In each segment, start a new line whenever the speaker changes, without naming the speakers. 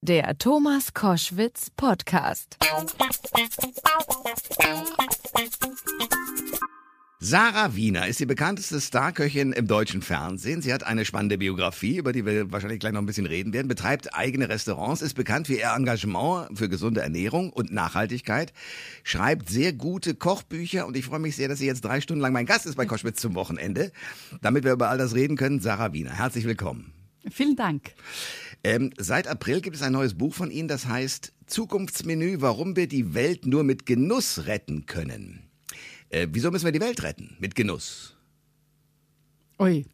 Der Thomas Koschwitz Podcast.
Sarah Wiener ist die bekannteste Starköchin im deutschen Fernsehen. Sie hat eine spannende Biografie, über die wir wahrscheinlich gleich noch ein bisschen reden werden, betreibt eigene Restaurants, ist bekannt für ihr Engagement für gesunde Ernährung und Nachhaltigkeit, schreibt sehr gute Kochbücher und ich freue mich sehr, dass sie jetzt drei Stunden lang mein Gast ist bei Koschwitz zum Wochenende, damit wir über all das reden können. Sarah Wiener, herzlich willkommen.
Vielen Dank.
Ähm, seit April gibt es ein neues Buch von Ihnen, das heißt Zukunftsmenü, warum wir die Welt nur mit Genuss retten können. Äh, wieso müssen wir die Welt retten? Mit Genuss.
Ui.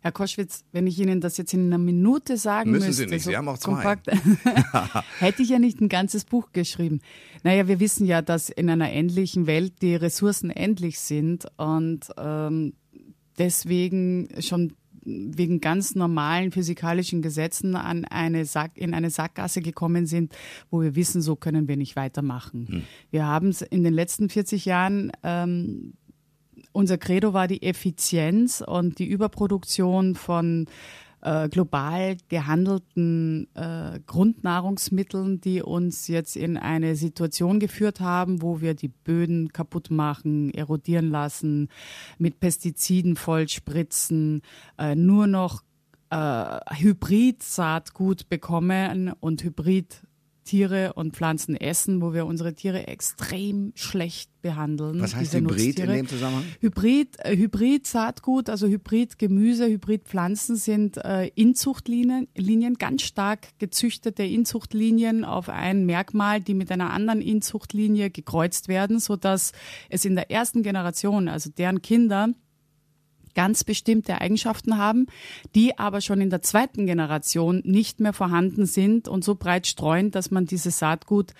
Herr Koschwitz, wenn ich Ihnen das jetzt in einer Minute sagen
Müssen
müsste,
Sie nicht,
so
Sie haben auch zwei.
kompakt, hätte ich ja nicht ein ganzes Buch geschrieben. Naja, wir wissen ja, dass in einer endlichen Welt die Ressourcen endlich sind und ähm, deswegen schon wegen ganz normalen physikalischen Gesetzen an eine Sack, in eine Sackgasse gekommen sind, wo wir wissen, so können wir nicht weitermachen.
Hm.
Wir haben es in den letzten 40 Jahren ähm, unser Credo war die Effizienz und die Überproduktion von äh, global gehandelten äh, Grundnahrungsmitteln, die uns jetzt in eine Situation geführt haben, wo wir die Böden kaputt machen, erodieren lassen, mit Pestiziden vollspritzen, äh, nur noch äh, Hybrid-Saatgut bekommen und Hybrid Tiere und Pflanzen essen, wo wir unsere Tiere extrem schlecht behandeln.
Was heißt Hybrid in
Nutztiere.
dem Zusammenhang?
Hybrid, äh, Hybrid-Saatgut, also Hybrid-Gemüse, Hybrid-Pflanzen sind äh, Inzuchtlinien, Linien, ganz stark gezüchtete Inzuchtlinien auf ein Merkmal, die mit einer anderen Inzuchtlinie gekreuzt werden, sodass es in der ersten Generation, also deren Kinder, ganz bestimmte Eigenschaften haben, die aber schon in der zweiten Generation nicht mehr vorhanden sind und so breit streuen, dass man dieses Saatgut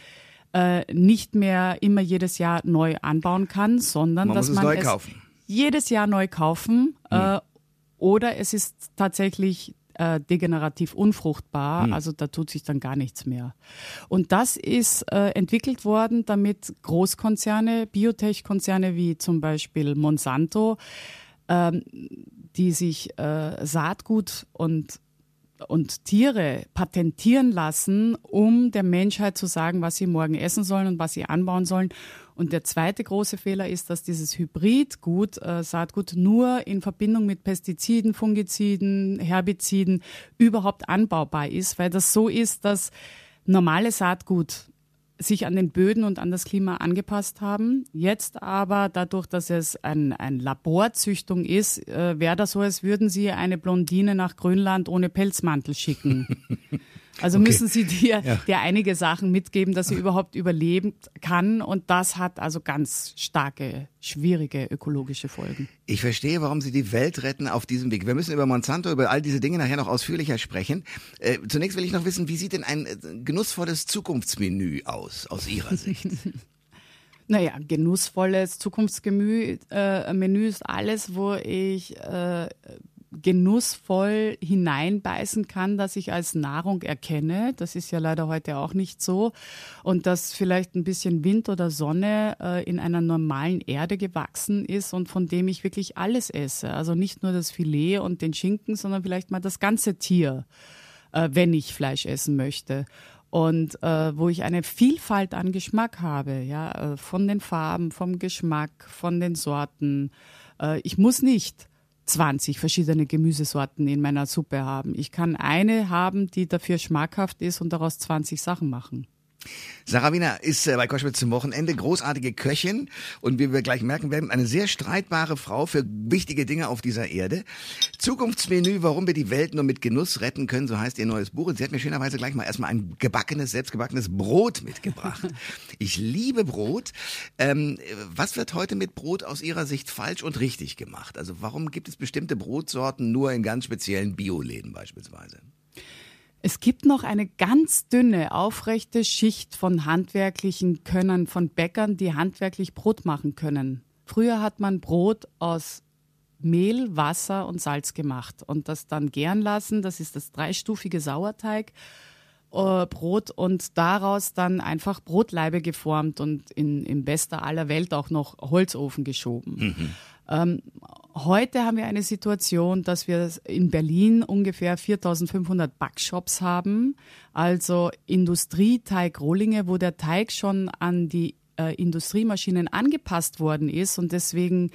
äh, nicht mehr immer jedes Jahr neu anbauen kann, sondern
Man
dass
es
man
neu
es
kaufen.
jedes Jahr neu kaufen äh, oder es ist tatsächlich äh, degenerativ unfruchtbar, also da tut sich dann gar nichts mehr. Und das ist äh, entwickelt worden, damit Großkonzerne, Biotech-Konzerne wie zum Beispiel Monsanto, ähm, die sich äh, Saatgut und und Tiere patentieren lassen, um der Menschheit zu sagen, was sie morgen essen sollen und was sie anbauen sollen. Und der zweite große Fehler ist, dass dieses Hybridgut, äh, Saatgut, nur in Verbindung mit Pestiziden, Fungiziden, Herbiziden überhaupt anbaubar ist, weil das so ist, dass normales Saatgut sich an den Böden und an das Klima angepasst haben. Jetzt aber dadurch, dass es ein, ein Laborzüchtung ist, äh, wäre das so, als würden Sie eine Blondine nach Grönland ohne Pelzmantel schicken. Also
Okay.
müssen Sie dir,
Ja.
dir einige Sachen mitgeben, dass sie überhaupt überleben kann. Und das hat also ganz starke, schwierige ökologische Folgen.
Ich verstehe, warum Sie die Welt retten auf diesem Weg. Wir müssen über Monsanto, über all diese Dinge nachher noch ausführlicher sprechen. Äh, zunächst will ich noch wissen, wie sieht denn ein äh, genussvolles Zukunftsmenü aus, aus Ihrer Sicht?
Naja, genussvolles Zukunftsmenü äh, ist alles, wo ich äh, genussvoll hineinbeißen kann, dass ich als Nahrung erkenne. Das ist ja leider heute auch nicht so. Und dass vielleicht ein bisschen Wind oder Sonne äh, in einer normalen Erde gewachsen ist und von dem ich wirklich alles esse. Also nicht nur das Filet und den Schinken, sondern vielleicht mal das ganze Tier, äh, wenn ich Fleisch essen möchte und äh, wo ich eine Vielfalt an Geschmack habe, ja, äh, von den Farben, vom Geschmack, von den Sorten. Äh, ich muss nicht 20 verschiedene Gemüsesorten in meiner Suppe haben. Ich kann eine haben, die dafür schmackhaft ist und daraus 20 Sachen machen.
Sarah Wiener ist äh, bei Koschwitz zum Wochenende großartige Köchin und wie wir gleich merken werden, eine sehr streitbare Frau für wichtige Dinge auf dieser Erde. Zukunftsmenü, warum wir die Welt nur mit Genuss retten können, so heißt ihr neues Buch. Und sie hat mir schönerweise gleich mal erstmal ein gebackenes, selbstgebackenes Brot mitgebracht. Ich liebe Brot. Ähm, was wird heute mit Brot aus Ihrer Sicht falsch und richtig gemacht? Also warum gibt es bestimmte Brotsorten nur in ganz speziellen Bioläden beispielsweise?
Es gibt noch eine ganz dünne, aufrechte Schicht von handwerklichen Könnern, von Bäckern, die handwerklich Brot machen können. Früher hat man Brot aus Mehl, Wasser und Salz gemacht und das dann gären lassen. Das ist das dreistufige Sauerteig. äh, Brot und daraus dann einfach Brotleibe geformt und in, in bester aller Welt auch noch Holzofen geschoben. Ähm, heute haben wir eine Situation, dass wir in Berlin ungefähr 4500 Backshops haben, also Industrieteig-Rohlinge, wo der Teig schon an die äh, Industriemaschinen angepasst worden ist und deswegen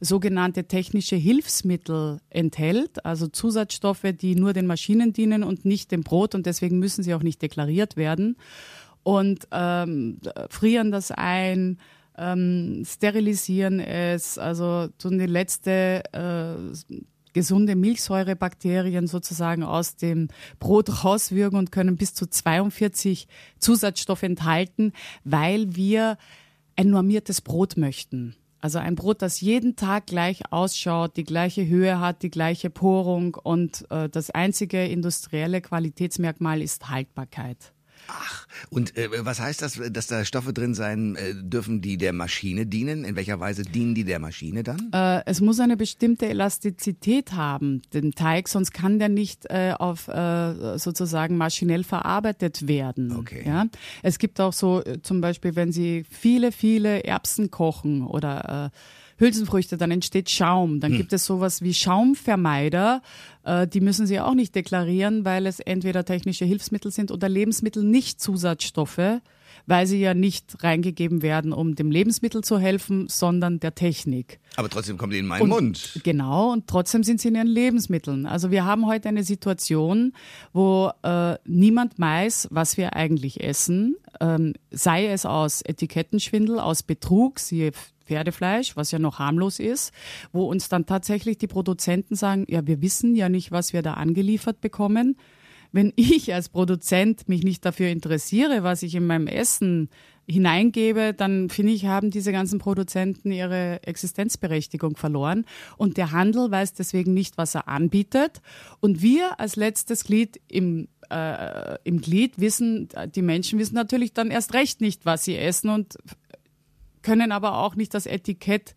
sogenannte technische Hilfsmittel enthält, also Zusatzstoffe, die nur den Maschinen dienen und nicht dem Brot und deswegen müssen sie auch nicht deklariert werden. Und ähm, frieren das ein, ähm, sterilisieren es, also tun die letzte äh, gesunde Milchsäurebakterien sozusagen aus dem Brot rauswürgen und können bis zu 42 Zusatzstoffe enthalten, weil wir ein normiertes Brot möchten. Also ein Brot, das jeden Tag gleich ausschaut, die gleiche Höhe hat, die gleiche Porung und äh, das einzige industrielle Qualitätsmerkmal ist Haltbarkeit.
Ach, und äh, was heißt das, dass da Stoffe drin sein äh, dürfen, die der Maschine dienen? In welcher Weise dienen die der Maschine dann?
Äh, es muss eine bestimmte Elastizität haben, den Teig, sonst kann der nicht äh, auf äh, sozusagen maschinell verarbeitet werden.
Okay.
Ja? Es gibt auch so äh, zum Beispiel, wenn Sie viele, viele Erbsen kochen oder äh, Hülsenfrüchte, dann entsteht Schaum. Dann hm. gibt es sowas wie Schaumvermeider. Äh, die müssen Sie auch nicht deklarieren, weil es entweder technische Hilfsmittel sind oder Lebensmittel, nicht Zusatzstoffe, weil sie ja nicht reingegeben werden, um dem Lebensmittel zu helfen, sondern der Technik.
Aber trotzdem kommen die in meinen
und,
Mund.
Genau, und trotzdem sind sie in ihren Lebensmitteln. Also wir haben heute eine Situation, wo äh, niemand weiß, was wir eigentlich essen, ähm, sei es aus Etikettenschwindel, aus Betrug, siehe Pferdefleisch, was ja noch harmlos ist, wo uns dann tatsächlich die Produzenten sagen, ja, wir wissen ja nicht, was wir da angeliefert bekommen. Wenn ich als Produzent mich nicht dafür interessiere, was ich in meinem Essen hineingebe, dann finde ich, haben diese ganzen Produzenten ihre Existenzberechtigung verloren. Und der Handel weiß deswegen nicht, was er anbietet. Und wir als letztes Glied im äh, im Glied wissen, die Menschen wissen natürlich dann erst recht nicht, was sie essen und können aber auch nicht das Etikett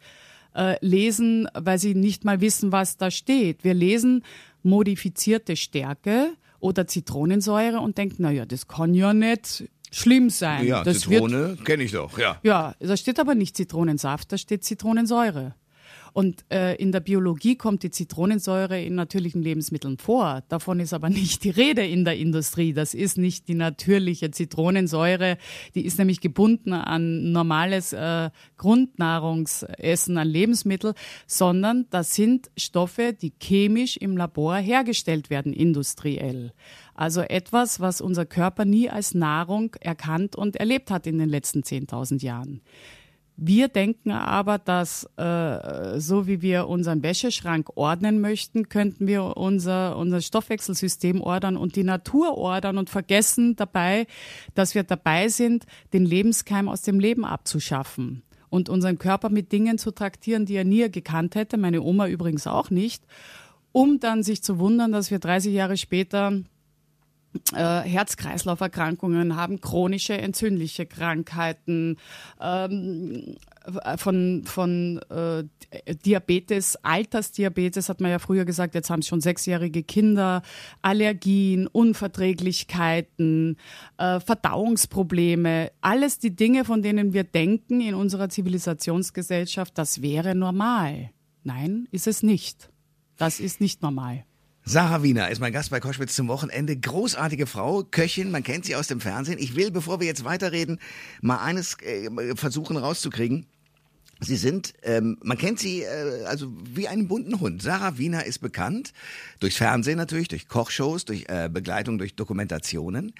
äh, lesen, weil sie nicht mal wissen, was da steht. Wir lesen modifizierte Stärke oder Zitronensäure und denken, naja, das kann ja nicht schlimm sein.
Ja,
das
Zitrone kenne ich doch, ja.
Ja, da steht aber nicht Zitronensaft, da steht Zitronensäure. Und äh, in der Biologie kommt die Zitronensäure in natürlichen Lebensmitteln vor. Davon ist aber nicht die Rede in der Industrie. Das ist nicht die natürliche Zitronensäure. Die ist nämlich gebunden an normales äh, Grundnahrungsessen, an Lebensmittel, sondern das sind Stoffe, die chemisch im Labor hergestellt werden, industriell. Also etwas, was unser Körper nie als Nahrung erkannt und erlebt hat in den letzten 10.000 Jahren. Wir denken aber, dass äh, so wie wir unseren Wäscheschrank ordnen möchten, könnten wir unser, unser Stoffwechselsystem ordern und die Natur ordern und vergessen dabei, dass wir dabei sind, den Lebenskeim aus dem Leben abzuschaffen und unseren Körper mit Dingen zu traktieren, die er nie gekannt hätte, meine Oma übrigens auch nicht, um dann sich zu wundern, dass wir 30 Jahre später äh, Herz-Kreislauf-Erkrankungen haben, chronische entzündliche Krankheiten, ähm, von, von äh, Diabetes, Altersdiabetes hat man ja früher gesagt, jetzt haben es schon sechsjährige Kinder, Allergien, Unverträglichkeiten, äh, Verdauungsprobleme, alles die Dinge, von denen wir denken in unserer Zivilisationsgesellschaft, das wäre normal. Nein, ist es nicht. Das ist nicht normal.
Sarah Wiener ist mein Gast bei Koschwitz zum Wochenende. Großartige Frau, Köchin, man kennt sie aus dem Fernsehen. Ich will, bevor wir jetzt weiterreden, mal eines äh, versuchen rauszukriegen. Sie sind, ähm, man kennt sie äh, also wie einen bunten Hund. Sarah Wiener ist bekannt, durchs Fernsehen natürlich, durch Kochshows, durch äh, Begleitung, durch Dokumentationen.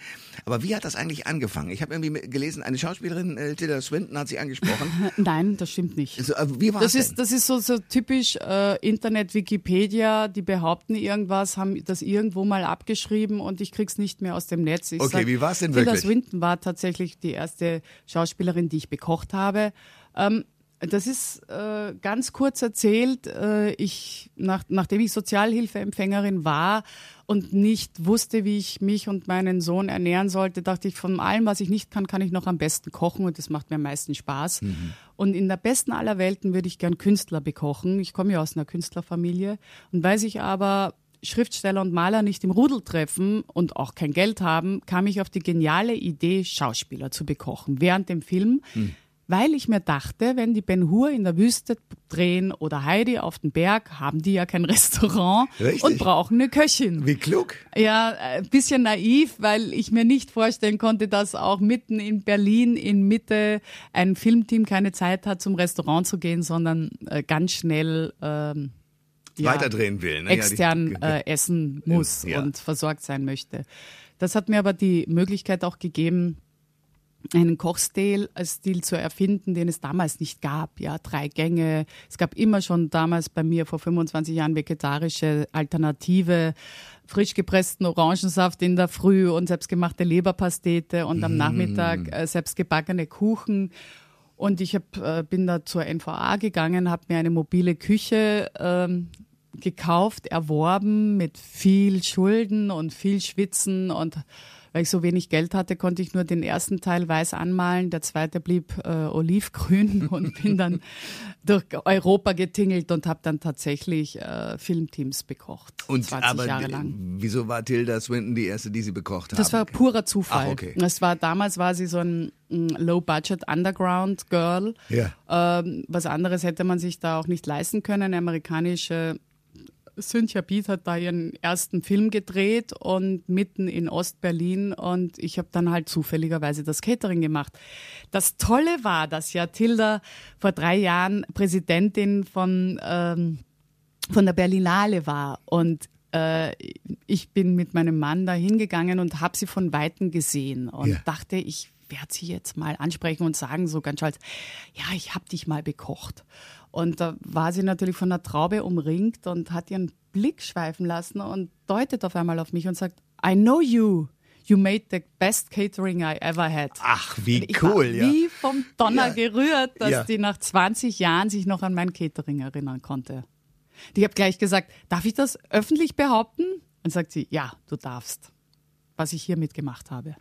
Aber wie hat das eigentlich angefangen? Ich habe irgendwie gelesen, eine Schauspielerin, äh, Tilda Swinton, hat sie angesprochen.
Nein, das stimmt nicht.
So, äh, wie war
das?
Denn?
Ist, das ist so, so typisch äh, Internet-Wikipedia, die behaupten irgendwas, haben das irgendwo mal abgeschrieben und ich krieg's nicht mehr aus dem Netz. Ich
okay,
sag,
wie war es denn wirklich?
Tilda Swinton war tatsächlich die erste Schauspielerin, die ich bekocht habe. Ähm, das ist äh, ganz kurz erzählt. Äh, ich, nach, nachdem ich Sozialhilfeempfängerin war und nicht wusste, wie ich mich und meinen Sohn ernähren sollte, dachte ich, von allem, was ich nicht kann, kann ich noch am besten kochen und das macht mir am meisten Spaß. Mhm. Und in der besten aller Welten würde ich gern Künstler bekochen. Ich komme ja aus einer Künstlerfamilie und weil sich aber Schriftsteller und Maler nicht im Rudel treffen und auch kein Geld haben, kam ich auf die geniale Idee, Schauspieler zu bekochen. Während dem Film. Mhm weil ich mir dachte, wenn die Ben Hur in der Wüste drehen oder Heidi auf den Berg, haben die ja kein Restaurant
Richtig.
und brauchen eine Köchin.
Wie klug.
Ja, ein bisschen naiv, weil ich mir nicht vorstellen konnte, dass auch mitten in Berlin in Mitte ein Filmteam keine Zeit hat, zum Restaurant zu gehen, sondern äh, ganz schnell ähm, ja,
Weiterdrehen will. Ne?
Extern äh, essen muss
Ja.
und versorgt sein möchte. Das hat mir aber die Möglichkeit auch gegeben, einen Kochstil als Stil zu erfinden, den es damals nicht gab. Ja, drei Gänge. Es gab immer schon damals bei mir vor 25 Jahren vegetarische Alternative, frisch gepressten Orangensaft in der Früh und selbstgemachte Leberpastete und am Nachmittag äh, selbstgebackene Kuchen. Und ich hab, äh, bin da zur NVA gegangen, habe mir eine mobile Küche ähm, gekauft, erworben mit viel Schulden und viel Schwitzen und weil ich so wenig Geld hatte, konnte ich nur den ersten Teil weiß anmalen, der zweite blieb äh, olivgrün und bin dann durch Europa getingelt und habe dann tatsächlich äh, Filmteams bekocht.
Und
20
aber
Jahre lang.
wieso war Tilda Swinton die erste, die sie bekocht
Das war purer Zufall.
Ach, okay.
Das war damals war sie so ein Low-Budget Underground Girl.
Ja.
Ähm, was anderes hätte man sich da auch nicht leisten können. Eine amerikanische Cynthia Beat hat da ihren ersten Film gedreht und mitten in Ostberlin und ich habe dann halt zufälligerweise das Catering gemacht. Das Tolle war, dass ja Tilda vor drei Jahren Präsidentin von ähm, von der Berlinale war und äh, ich bin mit meinem Mann da hingegangen und habe sie von Weitem gesehen und
Ja.
dachte, ich werde sie jetzt mal ansprechen und sagen so ganz stolz, ja, ich habe dich mal bekocht. Und da war sie natürlich von einer Traube umringt und hat ihren Blick schweifen lassen und deutet auf einmal auf mich und sagt, I know you. You made the best catering I ever had.
Ach, wie
Ich
cool,
war
ja.
wie vom Donner
Ja.
gerührt, dass
Ja.
die nach 20 Jahren sich noch an mein Catering erinnern konnte. Die habe gleich gesagt, darf ich das öffentlich behaupten? Und sagt sie, ja, du darfst, was ich hier mitgemacht habe.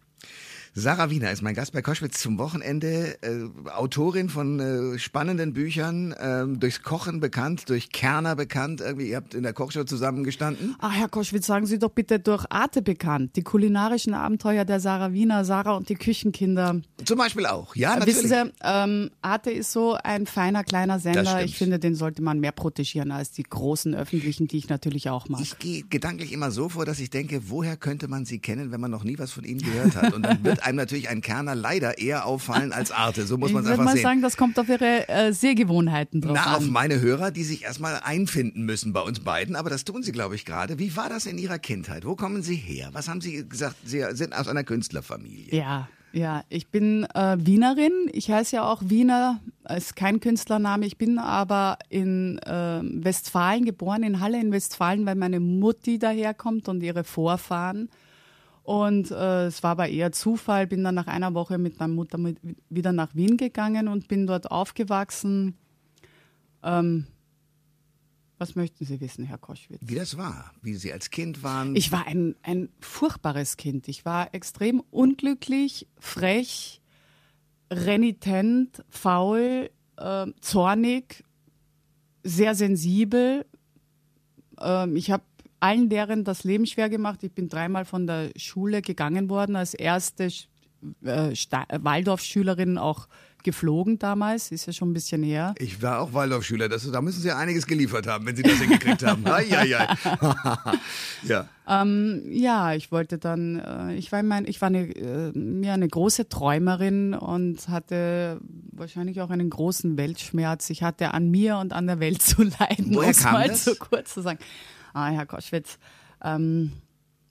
Sarah Wiener ist mein Gast bei Koschwitz zum Wochenende. Äh, Autorin von äh, spannenden Büchern, ähm, durchs Kochen bekannt, durch Kerner bekannt. Irgendwie, ihr habt in der Kochshow zusammengestanden.
Ah, Herr Koschwitz, sagen Sie doch bitte durch Arte bekannt. Die kulinarischen Abenteuer der Sarah Wiener, Sarah und die Küchenkinder.
Zum Beispiel auch. Ja, natürlich.
Wissen Sie, ähm, Arte ist so ein feiner kleiner Sender. Ich finde, den sollte man mehr protegieren als die großen öffentlichen, die ich natürlich auch mag.
Ich gehe gedanklich immer so vor, dass ich denke, woher könnte man sie kennen, wenn man noch nie was von ihnen gehört hat? Und dann wird einem natürlich ein Kerner leider eher auffallen als Arte. So muss
Ich
man es
würde
einfach
mal
sehen.
sagen, das kommt auf Ihre äh, Sehgewohnheiten drauf
Na, auf
an.
meine Hörer, die sich erstmal einfinden müssen bei uns beiden, aber das tun sie, glaube ich, gerade. Wie war das in Ihrer Kindheit? Wo kommen Sie her? Was haben Sie gesagt? Sie sind aus einer Künstlerfamilie.
Ja, ja, ich bin äh, Wienerin. Ich heiße ja auch Wiener, ist kein Künstlername. Ich bin aber in äh, Westfalen geboren, in Halle in Westfalen, weil meine Mutti daherkommt und ihre Vorfahren. Und äh, es war aber eher Zufall. Bin dann nach einer Woche mit meiner Mutter mit, wieder nach Wien gegangen und bin dort aufgewachsen. Ähm, was möchten Sie wissen, Herr Koschwitz?
Wie das war, wie Sie als Kind waren.
Ich war ein, ein furchtbares Kind. Ich war extrem unglücklich, frech, renitent, faul, äh, zornig, sehr sensibel. Ähm, ich habe allen Lehrern das Leben schwer gemacht. Ich bin dreimal von der Schule gegangen worden, als erste äh, Waldorfschülerin auch geflogen damals, ist ja schon ein bisschen her.
ich war auch Waldorfschüler. Das, da müssen Sie einiges geliefert haben, wenn Sie das hingekriegt haben. Ai, ai, ai. ja.
Ja, ich wollte dann, äh, ich war, mein, ich war eine, äh, ja, eine große Träumerin und hatte wahrscheinlich auch einen großen Weltschmerz. Ich hatte an mir und an der Welt zu leiden,
Woher
um es mal
das?
so kurz zu sagen. Ah, Herr Koschwitz, ähm,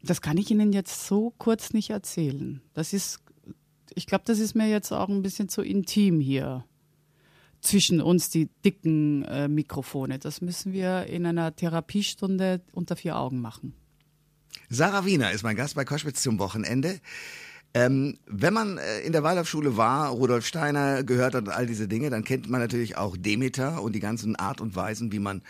das kann ich Ihnen jetzt so kurz nicht erzählen. Das ist, ich glaube, das ist mir jetzt auch ein bisschen zu intim hier zwischen uns, die dicken äh, Mikrofone. Das müssen wir in einer Therapiestunde unter vier Augen machen.
Sarah Wiener ist mein Gast bei Koschwitz zum Wochenende. Ähm, wenn man äh, in der Waldorfschule war, Rudolf Steiner gehört hat und all diese Dinge, dann kennt man natürlich auch Demeter und die ganzen Art und Weisen, wie man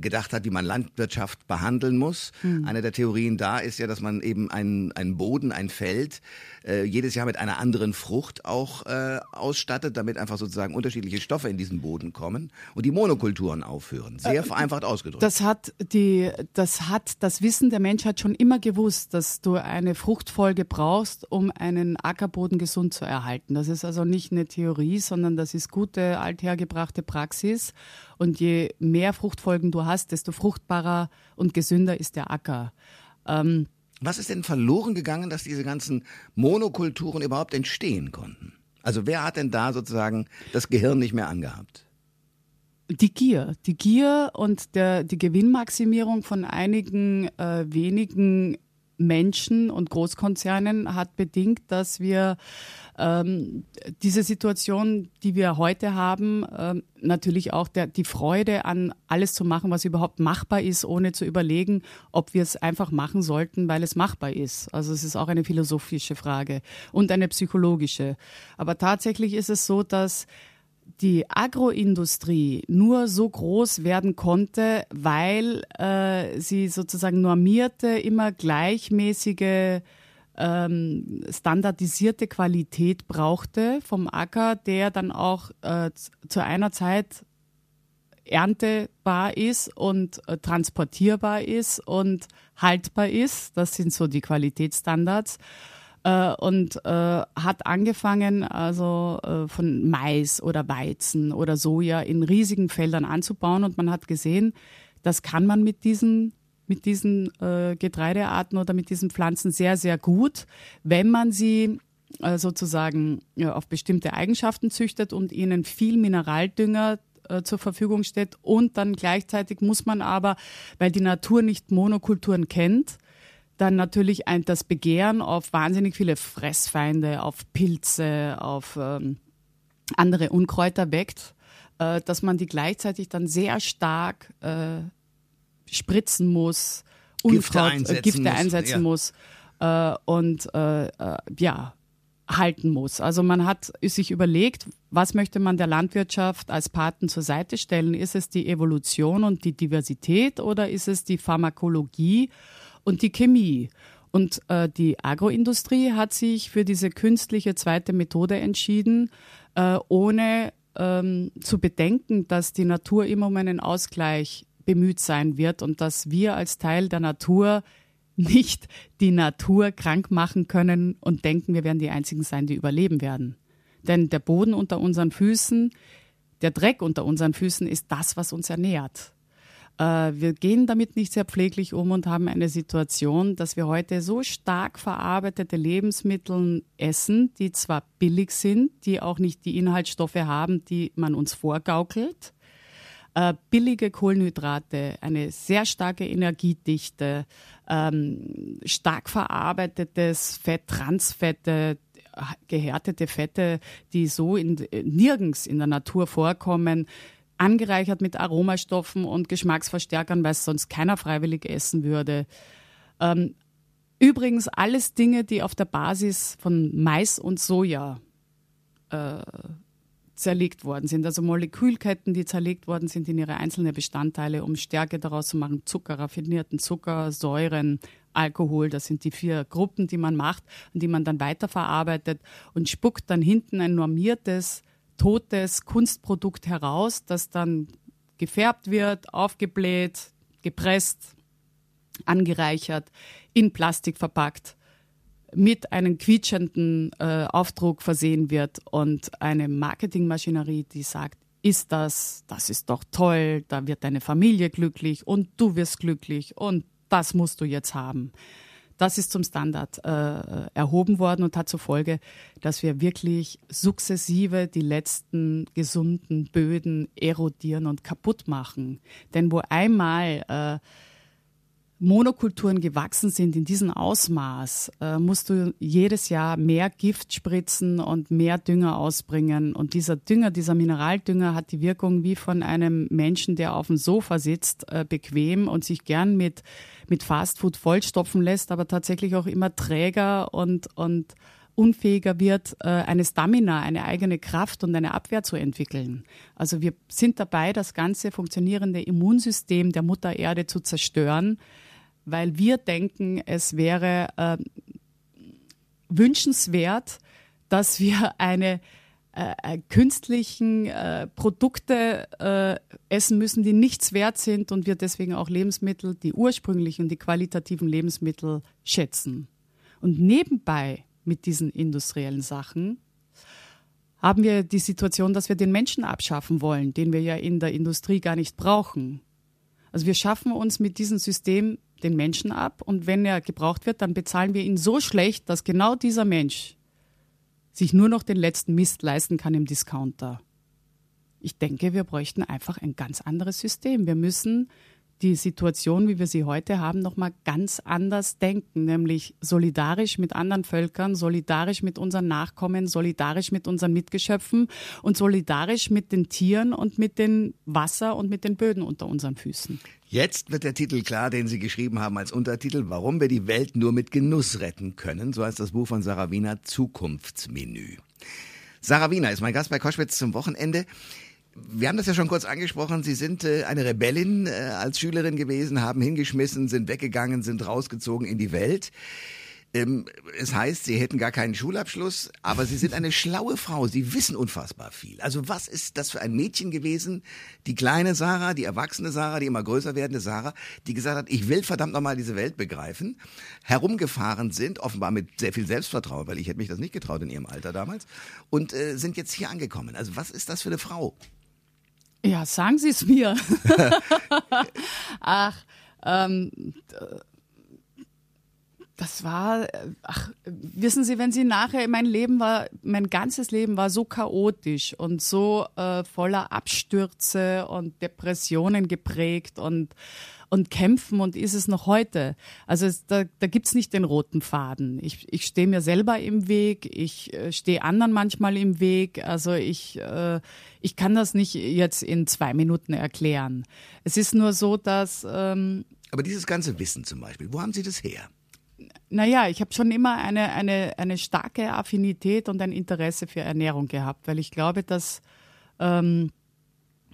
gedacht hat, wie man Landwirtschaft behandeln muss. Eine der Theorien da ist ja, dass man eben einen, einen Boden, ein Feld äh, jedes Jahr mit einer anderen Frucht auch äh, ausstattet, damit einfach sozusagen unterschiedliche Stoffe in diesen Boden kommen und die Monokulturen aufhören. Sehr vereinfacht ausgedrückt.
Das hat die, das hat das Wissen der Menschheit schon immer gewusst, dass du eine Fruchtfolge brauchst, um einen Ackerboden gesund zu erhalten. Das ist also nicht eine Theorie, sondern das ist gute, althergebrachte Praxis. Und je mehr Fruchtfolgen du hast, desto fruchtbarer und gesünder ist der Acker.
Ähm, Was ist denn verloren gegangen, dass diese ganzen Monokulturen überhaupt entstehen konnten? Also wer hat denn da sozusagen das Gehirn nicht mehr angehabt?
Die Gier, die Gier und der, die Gewinnmaximierung von einigen äh, wenigen Menschen und Großkonzernen hat bedingt, dass wir ähm, diese Situation, die wir heute haben, ähm, natürlich auch der, die Freude an alles zu machen, was überhaupt machbar ist, ohne zu überlegen, ob wir es einfach machen sollten, weil es machbar ist. Also es ist auch eine philosophische Frage und eine psychologische. Aber tatsächlich ist es so, dass die Agroindustrie nur so groß werden konnte, weil äh, sie sozusagen normierte, immer gleichmäßige, ähm, standardisierte Qualität brauchte vom Acker, der dann auch äh, zu einer Zeit erntebar ist und äh, transportierbar ist und haltbar ist. Das sind so die Qualitätsstandards äh, und äh, hat angefangen, also äh, von Mais oder Weizen oder Soja in riesigen Feldern anzubauen und man hat gesehen, das kann man mit diesen mit diesen äh, Getreidearten oder mit diesen Pflanzen sehr, sehr gut, wenn man sie äh, sozusagen ja, auf bestimmte Eigenschaften züchtet und ihnen viel Mineraldünger äh, zur Verfügung steht. Und dann gleichzeitig muss man aber, weil die Natur nicht Monokulturen kennt, dann natürlich ein, das Begehren auf wahnsinnig viele Fressfeinde, auf Pilze, auf ähm, andere Unkräuter weckt, äh, dass man die gleichzeitig dann sehr stark äh, spritzen muss,
Gifte einsetzen
Gifte
muss,
einsetzen
ja.
muss äh, und äh, äh, ja, halten muss. Also man hat sich überlegt, was möchte man der Landwirtschaft als Paten zur Seite stellen? Ist es die Evolution und die Diversität oder ist es die Pharmakologie und die Chemie. Und äh, die Agroindustrie hat sich für diese künstliche zweite Methode entschieden, äh, ohne ähm, zu bedenken, dass die Natur immer um einen Ausgleich bemüht sein wird und dass wir als Teil der Natur nicht die Natur krank machen können und denken, wir werden die Einzigen sein, die überleben werden. Denn der Boden unter unseren Füßen, der Dreck unter unseren Füßen ist das, was uns ernährt. Äh, wir gehen damit nicht sehr pfleglich um und haben eine Situation, dass wir heute so stark verarbeitete Lebensmittel essen, die zwar billig sind, die auch nicht die Inhaltsstoffe haben, die man uns vorgaukelt. Äh, billige Kohlenhydrate, eine sehr starke Energiedichte, ähm, stark verarbeitetes Fett, Transfette, gehärtete Fette, die so in, nirgends in der Natur vorkommen, angereichert mit Aromastoffen und Geschmacksverstärkern, weil es sonst keiner freiwillig essen würde. Ähm, übrigens alles Dinge, die auf der Basis von Mais und Soja äh, zerlegt worden sind. Also Molekülketten, die zerlegt worden sind in ihre einzelnen Bestandteile, um Stärke daraus zu machen. Zucker, raffinierten Zucker, Säuren, Alkohol, das sind die vier Gruppen, die man macht und die man dann weiterverarbeitet und spuckt dann hinten ein normiertes totes Kunstprodukt heraus, das dann gefärbt wird, aufgebläht, gepresst, angereichert, in Plastik verpackt, mit einem quietschenden äh, Aufdruck versehen wird und eine Marketingmaschinerie, die sagt, ist das, das ist doch toll, da wird deine Familie glücklich und du wirst glücklich und das musst du jetzt haben. Das ist zum Standard äh, erhoben worden und hat zur Folge, dass wir wirklich sukzessive die letzten gesunden Böden erodieren und kaputt machen. Denn wo einmal äh, Monokulturen gewachsen sind in diesem Ausmaß, äh, musst du jedes Jahr mehr Gift spritzen und mehr Dünger ausbringen. Und dieser Dünger, dieser Mineraldünger hat die Wirkung wie von einem Menschen, der auf dem Sofa sitzt, äh, bequem und sich gern mit, mit Fastfood vollstopfen lässt, aber tatsächlich auch immer träger und, und unfähiger wird, äh, eine Stamina, eine eigene Kraft und eine Abwehr zu entwickeln. Also wir sind dabei, das ganze funktionierende Immunsystem der Mutter Erde zu zerstören weil wir denken, es wäre äh, wünschenswert, dass wir eine äh, äh, künstlichen äh, Produkte äh, essen müssen, die nichts wert sind und wir deswegen auch Lebensmittel, die ursprünglichen, die qualitativen Lebensmittel schätzen. Und nebenbei mit diesen industriellen Sachen, haben wir die Situation, dass wir den Menschen abschaffen wollen, den wir ja in der Industrie gar nicht brauchen. Also wir schaffen uns mit diesem System den Menschen ab und wenn er gebraucht wird, dann bezahlen wir ihn so schlecht, dass genau dieser Mensch sich nur noch den letzten Mist leisten kann im Discounter. Ich denke, wir bräuchten einfach ein ganz anderes System. Wir müssen die Situation, wie wir sie heute haben, nochmal ganz anders denken, nämlich solidarisch mit anderen Völkern, solidarisch mit unseren Nachkommen, solidarisch mit unseren Mitgeschöpfen und solidarisch mit den Tieren und mit dem Wasser und mit den Böden unter unseren Füßen.
Jetzt wird der Titel klar, den Sie geschrieben haben als Untertitel, Warum wir die Welt nur mit Genuss retten können. So heißt das Buch von Sarah Wiener, Zukunftsmenü. Sarah Wiener ist mein Gast bei Koschwitz zum Wochenende. Wir haben das ja schon kurz angesprochen. Sie sind äh, eine Rebellin äh, als Schülerin gewesen, haben hingeschmissen, sind weggegangen, sind rausgezogen in die Welt. Ähm, es heißt, Sie hätten gar keinen Schulabschluss, aber Sie sind eine schlaue Frau. Sie wissen unfassbar viel. Also was ist das für ein Mädchen gewesen? Die kleine Sarah, die erwachsene Sarah, die immer größer werdende Sarah, die gesagt hat, ich will verdammt nochmal diese Welt begreifen, herumgefahren sind, offenbar mit sehr viel Selbstvertrauen, weil ich hätte mich das nicht getraut in ihrem Alter damals, und äh, sind jetzt hier angekommen. Also was ist das für eine Frau?
Ja, sagen Sie es mir. ach, ähm, das war, ach, wissen Sie, wenn Sie nachher, mein Leben war, mein ganzes Leben war so chaotisch und so äh, voller Abstürze und Depressionen geprägt und und kämpfen und ist es noch heute. Also es, da, da gibt's nicht den roten Faden. Ich, ich stehe mir selber im Weg, ich äh, stehe anderen manchmal im Weg. Also ich, äh, ich kann das nicht jetzt in zwei Minuten erklären. Es ist nur so, dass... Ähm,
Aber dieses ganze Wissen zum Beispiel, wo haben Sie das her?
Naja, ich habe schon immer eine, eine, eine starke Affinität und ein Interesse für Ernährung gehabt, weil ich glaube, dass ähm,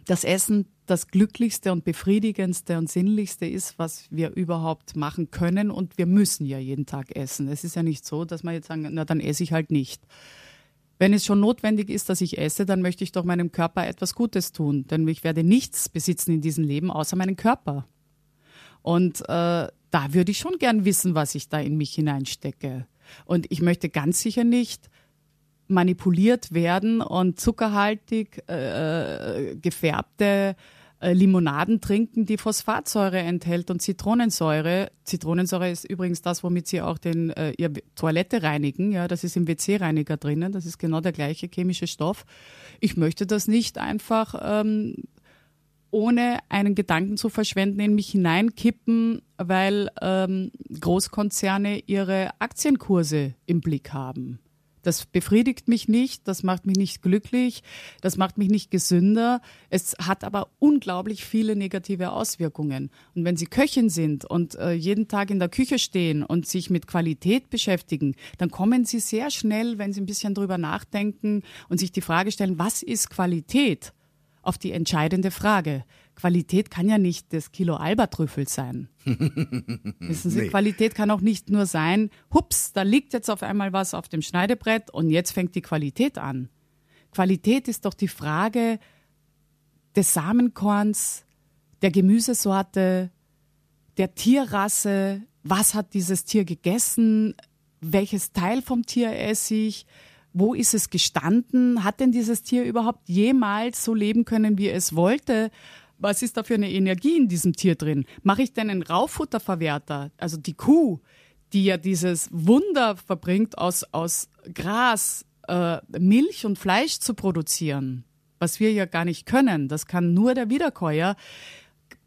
das Essen das Glücklichste und Befriedigendste und Sinnlichste ist, was wir überhaupt machen können. Und wir müssen ja jeden Tag essen. Es ist ja nicht so, dass man jetzt sagen, na dann esse ich halt nicht. Wenn es schon notwendig ist, dass ich esse, dann möchte ich doch meinem Körper etwas Gutes tun. Denn ich werde nichts besitzen in diesem Leben außer meinen Körper. Und äh, da würde ich schon gern wissen, was ich da in mich hineinstecke. Und ich möchte ganz sicher nicht manipuliert werden und zuckerhaltig äh, äh, gefärbte äh, Limonaden trinken, die Phosphatsäure enthält und Zitronensäure. Zitronensäure ist übrigens das, womit sie auch den, äh, ihre Toilette reinigen. Ja, das ist im WC-Reiniger drinnen. Das ist genau der gleiche chemische Stoff. Ich möchte das nicht einfach ähm, ohne einen Gedanken zu verschwenden in mich hineinkippen, weil ähm, Großkonzerne ihre Aktienkurse im Blick haben. Das befriedigt mich nicht, das macht mich nicht glücklich, das macht mich nicht gesünder. Es hat aber unglaublich viele negative Auswirkungen. Und wenn Sie Köchin sind und äh, jeden Tag in der Küche stehen und sich mit Qualität beschäftigen, dann kommen Sie sehr schnell, wenn Sie ein bisschen drüber nachdenken und sich die Frage stellen, was ist Qualität? Auf die entscheidende Frage. Qualität kann ja nicht das Kilo Albatrüffel sein. Wissen Sie, nee. Qualität kann auch nicht nur sein, hups, da liegt jetzt auf einmal was auf dem Schneidebrett und jetzt fängt die Qualität an. Qualität ist doch die Frage des Samenkorns, der Gemüsesorte, der Tierrasse, was hat dieses Tier gegessen, welches Teil vom Tier esse ich, wo ist es gestanden, hat denn dieses Tier überhaupt jemals so leben können, wie es wollte? was ist da für eine Energie in diesem Tier drin? Mache ich denn einen Rauffutterverwerter, also die Kuh, die ja dieses Wunder verbringt, aus, aus Gras äh, Milch und Fleisch zu produzieren, was wir ja gar nicht können, das kann nur der Wiederkäuer.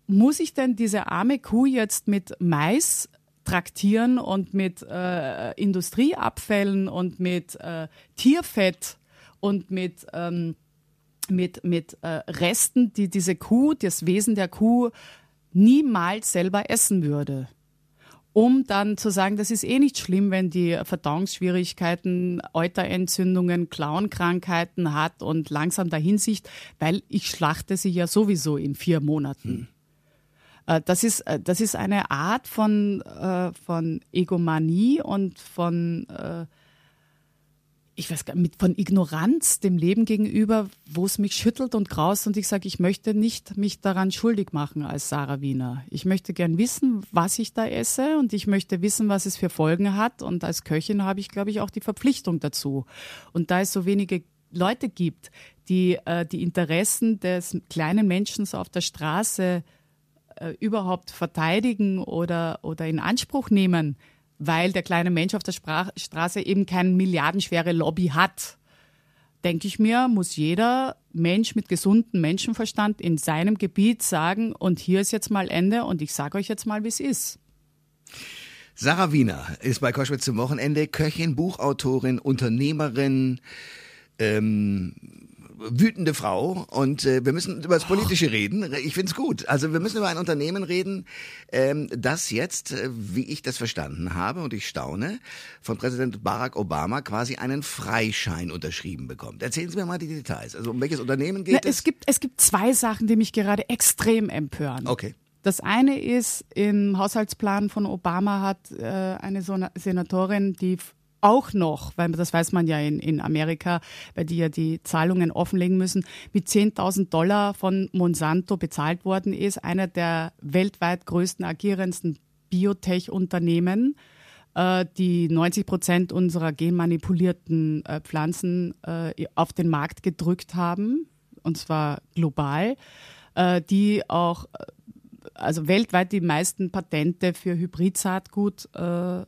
Muss ich denn diese arme Kuh jetzt mit Mais traktieren und mit äh, Industrieabfällen und mit äh, Tierfett und mit ähm, mit, mit äh, Resten, die diese Kuh, das Wesen der Kuh niemals selber essen würde. Um dann zu sagen, das ist eh nicht schlimm, wenn die Verdauungsschwierigkeiten, Euterentzündungen, Klauenkrankheiten hat und langsam dahinsicht, weil ich schlachte sie ja sowieso in vier Monaten. Hm. Das ist, äh, das ist eine Art von, äh, von Egomanie und von ich weiß gar nicht, von Ignoranz dem Leben gegenüber, wo es mich schüttelt und graust und ich sage, ich möchte nicht mich daran schuldig machen als Sarah Wiener. Ich möchte gern wissen, was ich da esse und ich möchte wissen, was es für Folgen hat und als Köchin habe ich, glaube ich, auch die Verpflichtung dazu. Und da es so wenige Leute gibt, die äh, die Interessen des kleinen Menschen auf der Straße äh, überhaupt verteidigen oder, oder in Anspruch nehmen, weil der kleine Mensch auf der Sprach Straße eben keine milliardenschwere Lobby hat, denke ich mir, muss jeder Mensch mit gesundem Menschenverstand in seinem Gebiet sagen, und hier ist jetzt mal Ende und ich sage euch jetzt mal, wie es ist.
Sarah Wiener ist bei Koschwitz zum Wochenende Köchin, Buchautorin, Unternehmerin, ähm, wütende Frau und äh, wir müssen über das Politische reden. Ich find's gut. Also wir müssen über ein Unternehmen reden, ähm, das jetzt, äh, wie ich das verstanden habe und ich staune, von Präsident Barack Obama quasi einen Freischein unterschrieben bekommt. Erzählen Sie mir mal die Details. Also um welches Unternehmen geht
Na, es? Es gibt, es gibt zwei Sachen, die mich gerade extrem empören.
Okay.
Das eine ist, im Haushaltsplan von Obama hat äh, eine Senatorin, die auch noch, weil das weiß man ja in, in Amerika, weil die ja die Zahlungen offenlegen müssen, mit 10.000 Dollar von Monsanto bezahlt worden ist, einer der weltweit größten agierendsten Biotech-Unternehmen, äh, die 90 Prozent unserer genmanipulierten äh, Pflanzen äh, auf den Markt gedrückt haben, und zwar global, äh, die auch äh, also weltweit die meisten Patente für Hybridsaatgut äh, äh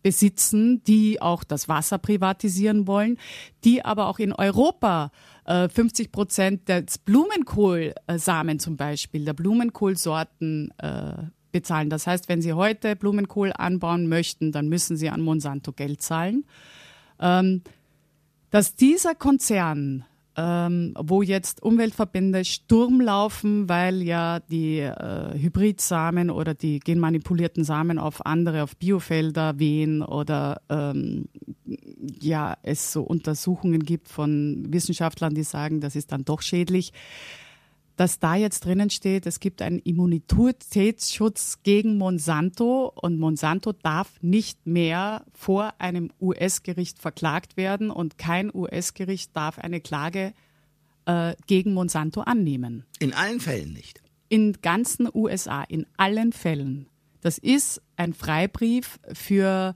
besitzen, die auch das Wasser privatisieren wollen, die aber auch in Europa äh, 50 Prozent des Blumenkohlsamen zum Beispiel, der Blumenkohlsorten äh, bezahlen. Das heißt, wenn Sie heute Blumenkohl anbauen möchten, dann müssen Sie an Monsanto Geld zahlen. Ähm, dass dieser Konzern ähm, wo jetzt Umweltverbände Sturm laufen, weil ja die äh, Hybridsamen oder die genmanipulierten Samen auf andere, auf Biofelder wehen oder ähm, ja, es so Untersuchungen gibt von Wissenschaftlern, die sagen, das ist dann doch schädlich dass da jetzt drinnen steht, es gibt einen Immunitätsschutz gegen Monsanto und Monsanto darf nicht mehr vor einem US-Gericht verklagt werden und kein US-Gericht darf eine Klage äh, gegen Monsanto annehmen.
In allen Fällen nicht.
In ganzen USA, in allen Fällen. Das ist ein Freibrief für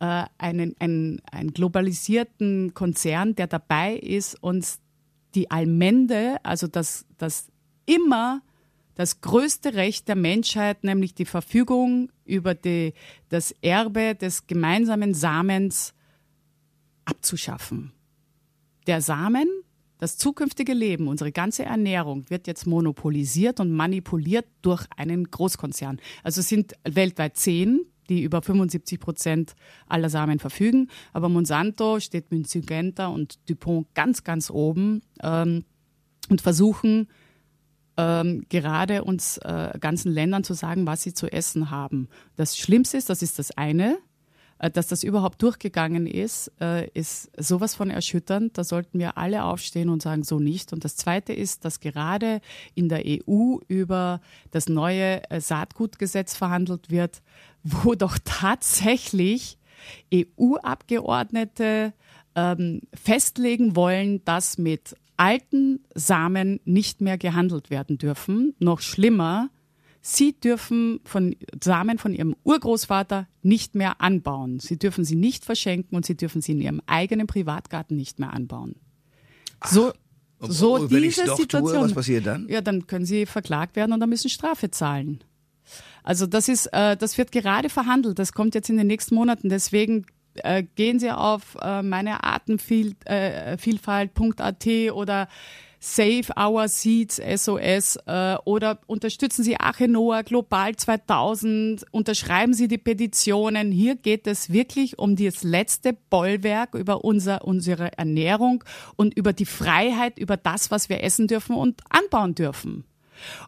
äh, einen, einen, einen globalisierten Konzern, der dabei ist, uns die Allmende, also das, das immer das größte Recht der Menschheit, nämlich die Verfügung über die, das Erbe des gemeinsamen Samens abzuschaffen. Der Samen, das zukünftige Leben, unsere ganze Ernährung wird jetzt monopolisiert und manipuliert durch einen Großkonzern. Also es sind weltweit zehn, die über 75 Prozent aller Samen verfügen. Aber Monsanto steht mit Syngenta und Dupont ganz, ganz oben ähm, und versuchen ähm, gerade uns äh, ganzen Ländern zu sagen, was sie zu essen haben. Das Schlimmste ist, das ist das eine, äh, dass das überhaupt durchgegangen ist, äh, ist sowas von erschütternd. Da sollten wir alle aufstehen und sagen, so nicht. Und das Zweite ist, dass gerade in der EU über das neue äh, Saatgutgesetz verhandelt wird, wo doch tatsächlich EU-Abgeordnete ähm, festlegen wollen, dass mit alten Samen nicht mehr gehandelt werden dürfen. Noch schlimmer, sie dürfen von Samen von ihrem Urgroßvater nicht mehr anbauen. Sie dürfen sie nicht verschenken und sie dürfen sie in ihrem eigenen Privatgarten nicht mehr anbauen. So,
Ach,
so diese Situation.
Tue, was passiert dann?
Ja, dann können sie verklagt werden und dann müssen Strafe zahlen. Also das ist, äh, das wird gerade verhandelt. Das kommt jetzt in den nächsten Monaten. Deswegen äh, gehen Sie auf äh, meine Artenvielfalt.at äh, oder Save Our Seeds SOS äh, oder unterstützen Sie Ache Noah Global 2000, unterschreiben Sie die Petitionen. Hier geht es wirklich um das letzte Bollwerk über unser, unsere Ernährung und über die Freiheit, über das, was wir essen dürfen und anbauen dürfen.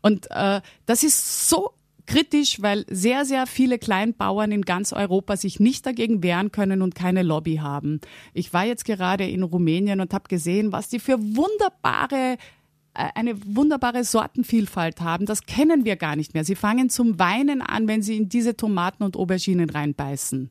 Und äh, das ist so kritisch, weil sehr, sehr viele Kleinbauern in ganz Europa sich nicht dagegen wehren können und keine Lobby haben. Ich war jetzt gerade in Rumänien und habe gesehen, was die für wunderbare eine wunderbare Sortenvielfalt haben. Das kennen wir gar nicht mehr. Sie fangen zum Weinen an, wenn sie in diese Tomaten und Auberginen reinbeißen.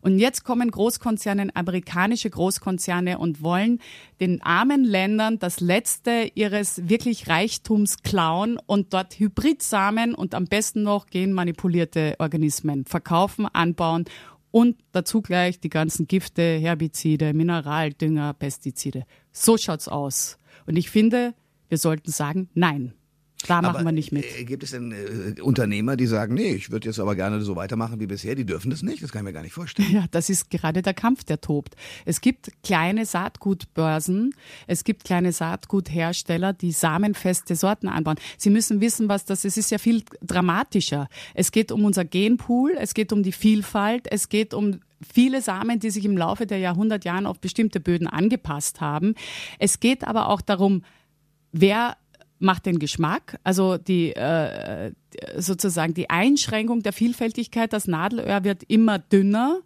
Und jetzt kommen Großkonzerne, amerikanische Großkonzerne und wollen den armen Ländern das letzte ihres wirklich Reichtums klauen und dort Hybridsamen und am besten noch genmanipulierte Organismen verkaufen, anbauen und dazu gleich die ganzen Gifte, Herbizide, Mineraldünger, Pestizide. So schaut's aus. Und ich finde, wir sollten sagen, nein. Da machen aber, wir nicht mit.
Äh, gibt es denn äh, Unternehmer, die sagen, nee, ich würde jetzt aber gerne so weitermachen wie bisher? Die dürfen das nicht? Das kann ich mir gar nicht vorstellen.
Ja, das ist gerade der Kampf, der tobt. Es gibt kleine Saatgutbörsen, es gibt kleine Saatguthersteller, die samenfeste Sorten anbauen. Sie müssen wissen, was das ist. Es ist ja viel dramatischer. Es geht um unser Genpool, es geht um die Vielfalt, es geht um viele Samen, die sich im Laufe der Jahrhundertjahren auf bestimmte Böden angepasst haben. Es geht aber auch darum, wer macht den Geschmack, also die äh, sozusagen die Einschränkung der Vielfältigkeit. Das Nadelöhr wird immer dünner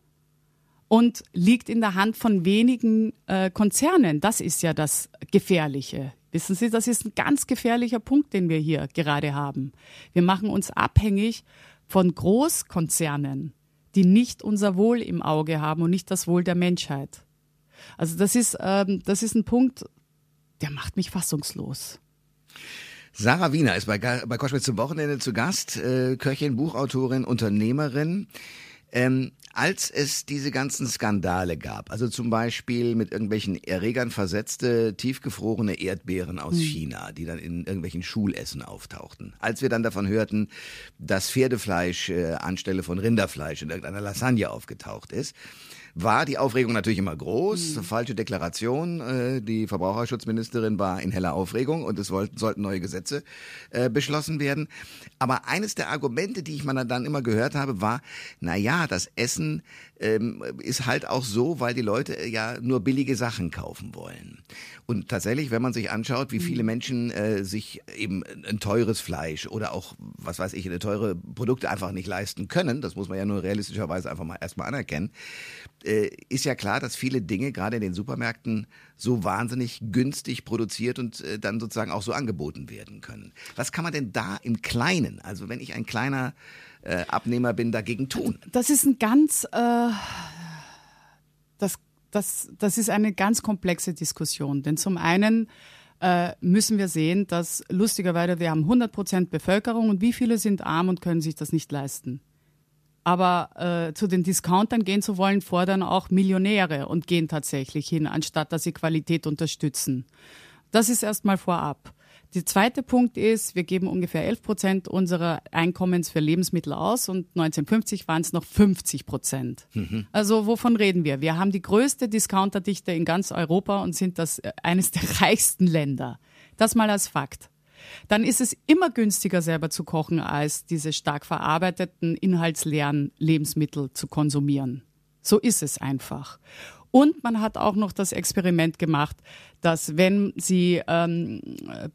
und liegt in der Hand von wenigen äh, Konzernen. Das ist ja das Gefährliche. Wissen Sie, das ist ein ganz gefährlicher Punkt, den wir hier gerade haben. Wir machen uns abhängig von Großkonzernen, die nicht unser Wohl im Auge haben und nicht das Wohl der Menschheit. Also das ist, ähm, das ist ein Punkt, der macht mich fassungslos.
Sarah Wiener ist bei, bei Koschwitz zum Wochenende zu Gast, äh, Köchin, Buchautorin, Unternehmerin. Ähm, als es diese ganzen Skandale gab, also zum Beispiel mit irgendwelchen Erregern versetzte, tiefgefrorene Erdbeeren aus mhm. China, die dann in irgendwelchen Schulessen auftauchten. Als wir dann davon hörten, dass Pferdefleisch äh, anstelle von Rinderfleisch in irgendeiner Lasagne aufgetaucht ist, war die Aufregung natürlich immer groß. Mhm. Falsche Deklaration. Äh, die Verbraucherschutzministerin war in heller Aufregung und es wollten, sollten neue Gesetze äh, beschlossen werden. Aber eines der Argumente, die ich mal dann immer gehört habe, war, na ja, das Essen ähm, ist halt auch so, weil die Leute äh, ja nur billige Sachen kaufen wollen. Und tatsächlich, wenn man sich anschaut, wie viele mhm. Menschen äh, sich eben ein teures Fleisch oder auch, was weiß ich, eine teure Produkte einfach nicht leisten können, das muss man ja nur realistischerweise einfach mal erstmal anerkennen, äh, ist ja klar, dass viele Dinge gerade in den Supermärkten so wahnsinnig günstig produziert und äh, dann sozusagen auch so angeboten werden können. Was kann man denn da im Kleinen, also wenn ich ein kleiner äh, Abnehmer bin, dagegen tun?
Das ist ein ganz, äh, das, das, das ist eine ganz komplexe Diskussion. Denn zum einen äh, müssen wir sehen, dass lustigerweise wir haben 100 Prozent Bevölkerung und wie viele sind arm und können sich das nicht leisten. Aber äh, zu den Discountern gehen zu wollen, fordern auch Millionäre und gehen tatsächlich hin, anstatt dass sie Qualität unterstützen. Das ist erstmal vorab. Der zweite Punkt ist, wir geben ungefähr 11 Prozent unserer Einkommens für Lebensmittel aus und 1950 waren es noch 50 Prozent. Mhm. Also wovon reden wir? Wir haben die größte Discounterdichte in ganz Europa und sind das äh, eines der reichsten Länder. Das mal als Fakt. Dann ist es immer günstiger selber zu kochen, als diese stark verarbeiteten, inhaltsleeren Lebensmittel zu konsumieren. So ist es einfach. Und man hat auch noch das Experiment gemacht, dass wenn sie ähm,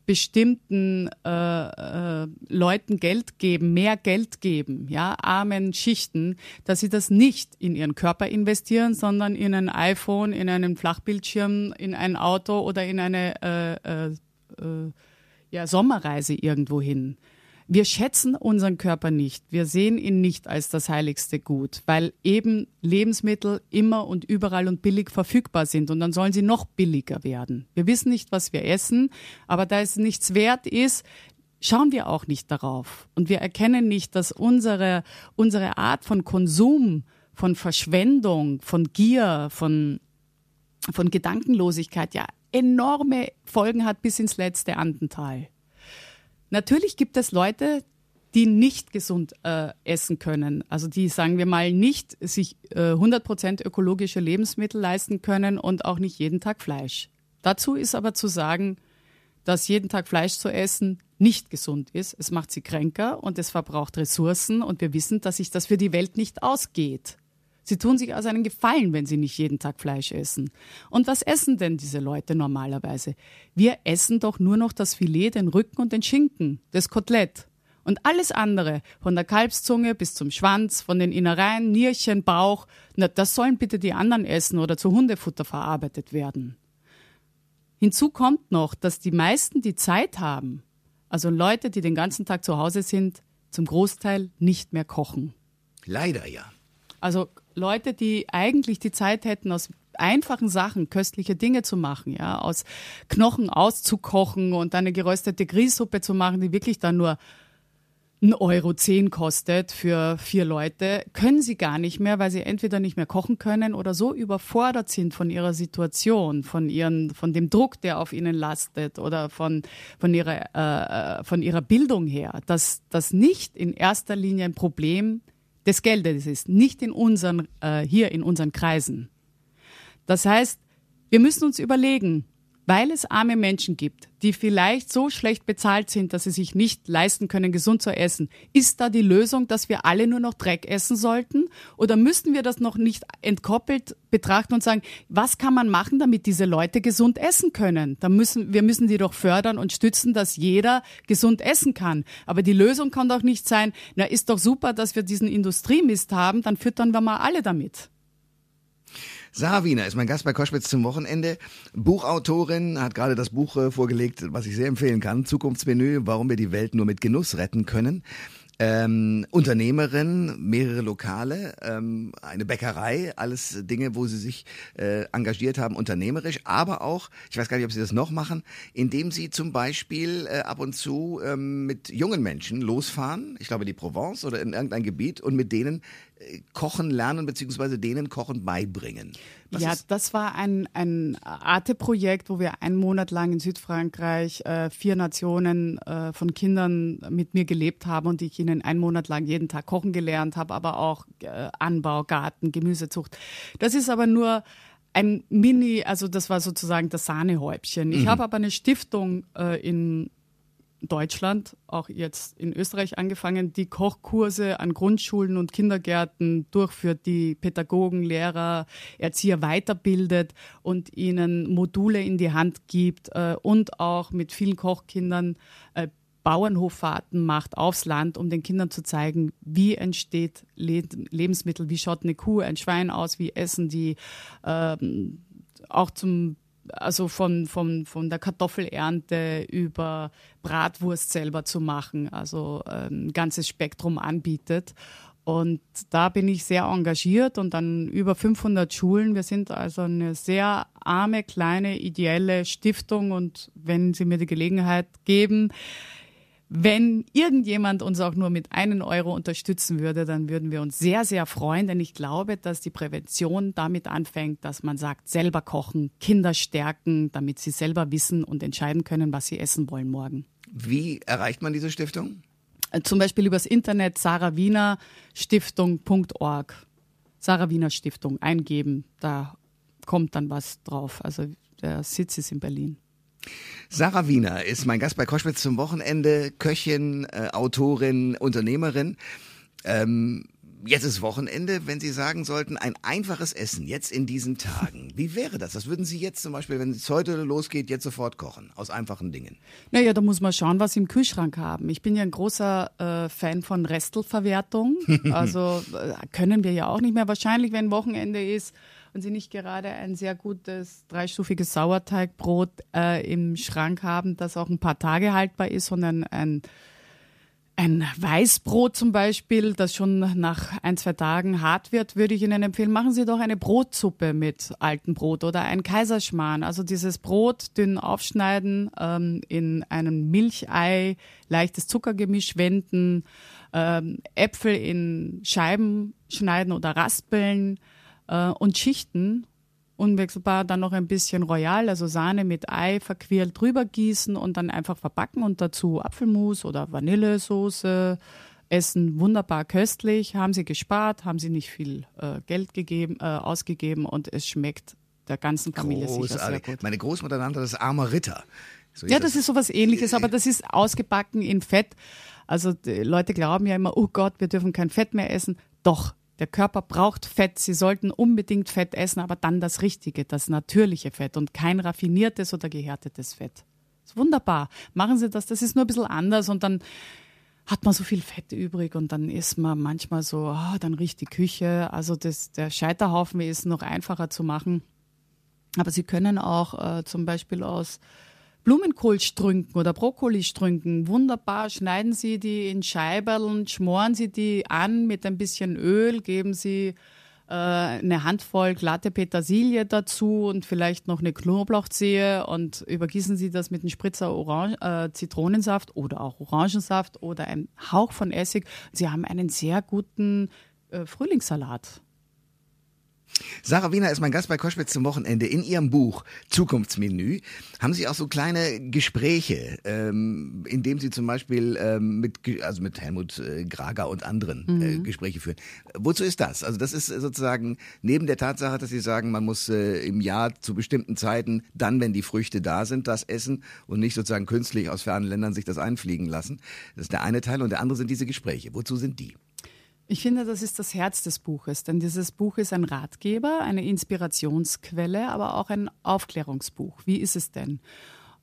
bestimmten äh, äh, Leuten Geld geben, mehr Geld geben, ja, armen Schichten, dass sie das nicht in ihren Körper investieren, sondern in ein iPhone, in einen Flachbildschirm, in ein Auto oder in eine äh, äh, äh ja, Sommerreise irgendwo hin. Wir schätzen unseren Körper nicht. Wir sehen ihn nicht als das heiligste Gut, weil eben Lebensmittel immer und überall und billig verfügbar sind und dann sollen sie noch billiger werden. Wir wissen nicht, was wir essen, aber da es nichts wert ist, schauen wir auch nicht darauf. Und wir erkennen nicht, dass unsere, unsere Art von Konsum, von Verschwendung, von Gier, von, von Gedankenlosigkeit ja enorme Folgen hat bis ins letzte Andental. Natürlich gibt es Leute, die nicht gesund äh, essen können. Also die, sagen wir mal, nicht sich äh, 100% ökologische Lebensmittel leisten können und auch nicht jeden Tag Fleisch. Dazu ist aber zu sagen, dass jeden Tag Fleisch zu essen nicht gesund ist. Es macht sie kränker und es verbraucht Ressourcen und wir wissen, dass sich das für die Welt nicht ausgeht. Sie tun sich also einen Gefallen, wenn sie nicht jeden Tag Fleisch essen. Und was essen denn diese Leute normalerweise? Wir essen doch nur noch das Filet, den Rücken und den Schinken, das Kotelett. Und alles andere, von der Kalbszunge bis zum Schwanz, von den Innereien, Nierchen, Bauch, na, das sollen bitte die anderen essen oder zu Hundefutter verarbeitet werden. Hinzu kommt noch, dass die meisten, die Zeit haben, also Leute, die den ganzen Tag zu Hause sind, zum Großteil nicht mehr kochen.
Leider ja.
Also Leute, die eigentlich die Zeit hätten, aus einfachen Sachen köstliche Dinge zu machen, ja, aus Knochen auszukochen und eine geröstete Grießsuppe zu machen, die wirklich dann nur 1,10 Euro zehn kostet für vier Leute, können sie gar nicht mehr, weil sie entweder nicht mehr kochen können oder so überfordert sind von ihrer Situation, von ihren, von dem Druck, der auf ihnen lastet oder von, von ihrer, äh, äh von ihrer Bildung her, dass das nicht in erster Linie ein Problem des Geldes ist, nicht in unseren, äh, hier in unseren Kreisen. Das heißt, wir müssen uns überlegen, weil es arme Menschen gibt, die vielleicht so schlecht bezahlt sind, dass sie sich nicht leisten können, gesund zu essen. Ist da die Lösung, dass wir alle nur noch Dreck essen sollten? Oder müssten wir das noch nicht entkoppelt betrachten und sagen, was kann man machen, damit diese Leute gesund essen können? Da müssen, wir müssen die doch fördern und stützen, dass jeder gesund essen kann. Aber die Lösung kann doch nicht sein, na, ist doch super, dass wir diesen Industriemist haben, dann füttern wir mal alle damit.
Wiener ist mein Gast bei Koschwitz zum Wochenende. Buchautorin, hat gerade das Buch äh, vorgelegt, was ich sehr empfehlen kann. Zukunftsmenü, warum wir die Welt nur mit Genuss retten können ähm, Unternehmerin, mehrere Lokale, ähm, eine Bäckerei, alles Dinge, wo sie sich äh, engagiert haben, unternehmerisch, aber auch, ich weiß gar nicht, ob sie das noch machen, indem sie zum Beispiel äh, ab und zu ähm, mit jungen Menschen losfahren, ich glaube die Provence oder in irgendein Gebiet und mit denen äh, kochen lernen beziehungsweise denen Kochen beibringen.
Was ja, das war ein, ein Arte-Projekt, wo wir einen Monat lang in Südfrankreich äh, vier Nationen äh, von Kindern mit mir gelebt haben und ich ihnen einen Monat lang jeden Tag kochen gelernt habe, aber auch äh, Anbau, Garten, Gemüsezucht. Das ist aber nur ein Mini, also das war sozusagen das Sahnehäubchen. Ich mhm. habe aber eine Stiftung äh, in Deutschland, auch jetzt in Österreich angefangen, die Kochkurse an Grundschulen und Kindergärten durchführt, die Pädagogen, Lehrer, Erzieher weiterbildet und ihnen Module in die Hand gibt äh, und auch mit vielen Kochkindern äh, Bauernhoffahrten macht aufs Land, um den Kindern zu zeigen, wie entsteht Le Lebensmittel, wie schaut eine Kuh, ein Schwein aus, wie essen die, ähm, auch zum also von, von, von der Kartoffelernte über Bratwurst selber zu machen, also ein ähm, ganzes Spektrum anbietet. Und da bin ich sehr engagiert und dann über 500 Schulen. Wir sind also eine sehr arme, kleine, ideelle Stiftung und wenn Sie mir die Gelegenheit geben, wenn irgendjemand uns auch nur mit einem Euro unterstützen würde, dann würden wir uns sehr, sehr freuen, denn ich glaube, dass die Prävention damit anfängt, dass man sagt, selber kochen, Kinder stärken, damit sie selber wissen und entscheiden können, was sie essen wollen morgen.
Wie erreicht man diese Stiftung?
Äh, zum Beispiel übers Internet sarawienerstiftung.org. Sarah Wiener Stiftung eingeben, da kommt dann was drauf. Also der Sitz ist in Berlin.
Sarah Wiener ist mein Gast bei Koschwitz zum Wochenende, Köchin, äh, Autorin, Unternehmerin. Ähm, jetzt ist Wochenende, wenn Sie sagen sollten, ein einfaches Essen jetzt in diesen Tagen. Wie wäre das? Was würden Sie jetzt zum Beispiel, wenn es heute losgeht, jetzt sofort kochen? Aus einfachen Dingen.
Naja, da muss man schauen, was Sie im Kühlschrank haben. Ich bin ja ein großer äh, Fan von Restelverwertung. Also äh, können wir ja auch nicht mehr. Wahrscheinlich, wenn Wochenende ist, und Sie nicht gerade ein sehr gutes dreistufiges Sauerteigbrot äh, im Schrank haben, das auch ein paar Tage haltbar ist, sondern ein ein Weißbrot zum Beispiel, das schon nach ein, zwei Tagen hart wird, würde ich Ihnen empfehlen, machen Sie doch eine Brotsuppe mit altem Brot oder ein Kaiserschmarrn. Also dieses Brot dünn aufschneiden, ähm, in einem Milchei, leichtes Zuckergemisch wenden, ähm, Äpfel in Scheiben schneiden oder raspeln, äh, und Schichten unwechselbar dann noch ein bisschen Royal, also Sahne mit Ei verquirlt drüber gießen und dann einfach verbacken und dazu Apfelmus oder Vanillesoße essen wunderbar köstlich, haben sie gespart, haben sie nicht viel äh, Geld gegeben, äh, ausgegeben und es schmeckt der ganzen Familie Großartig. sicher sehr gut.
Meine Großmutter nannte das armer Ritter.
So ja, das, das ist sowas ähnliches, aber das ist ausgebacken in Fett. Also Leute glauben ja immer, oh Gott, wir dürfen kein Fett mehr essen. Doch, der Körper braucht Fett. Sie sollten unbedingt Fett essen, aber dann das richtige, das natürliche Fett und kein raffiniertes oder gehärtetes Fett. Das ist wunderbar. Machen Sie das. Das ist nur ein bisschen anders und dann hat man so viel Fett übrig und dann ist man manchmal so, oh, dann riecht die Küche. Also das, der Scheiterhaufen ist noch einfacher zu machen. Aber Sie können auch äh, zum Beispiel aus Blumenkohlstrünken oder Brokkolistrünken wunderbar schneiden Sie die in Scheiberln, schmoren Sie die an mit ein bisschen Öl, geben Sie äh, eine Handvoll glatte Petersilie dazu und vielleicht noch eine Knoblauchzehe und übergießen Sie das mit einem Spritzer Orange, äh, Zitronensaft oder auch Orangensaft oder einem Hauch von Essig. Sie haben einen sehr guten äh, Frühlingssalat.
Sarah Wiener ist mein Gast bei Koschwitz zum Wochenende. In ihrem Buch Zukunftsmenü haben Sie auch so kleine Gespräche, ähm, in dem Sie zum Beispiel ähm, mit, also mit Helmut äh, Grager und anderen äh, mhm. Gespräche führen. Wozu ist das? Also das ist sozusagen neben der Tatsache, dass Sie sagen, man muss äh, im Jahr zu bestimmten Zeiten, dann, wenn die Früchte da sind, das essen und nicht sozusagen künstlich aus fernen Ländern sich das einfliegen lassen. Das ist der eine Teil und der andere sind diese Gespräche. Wozu sind die?
Ich finde, das ist das Herz des Buches, denn dieses Buch ist ein Ratgeber, eine Inspirationsquelle, aber auch ein Aufklärungsbuch. Wie ist es denn?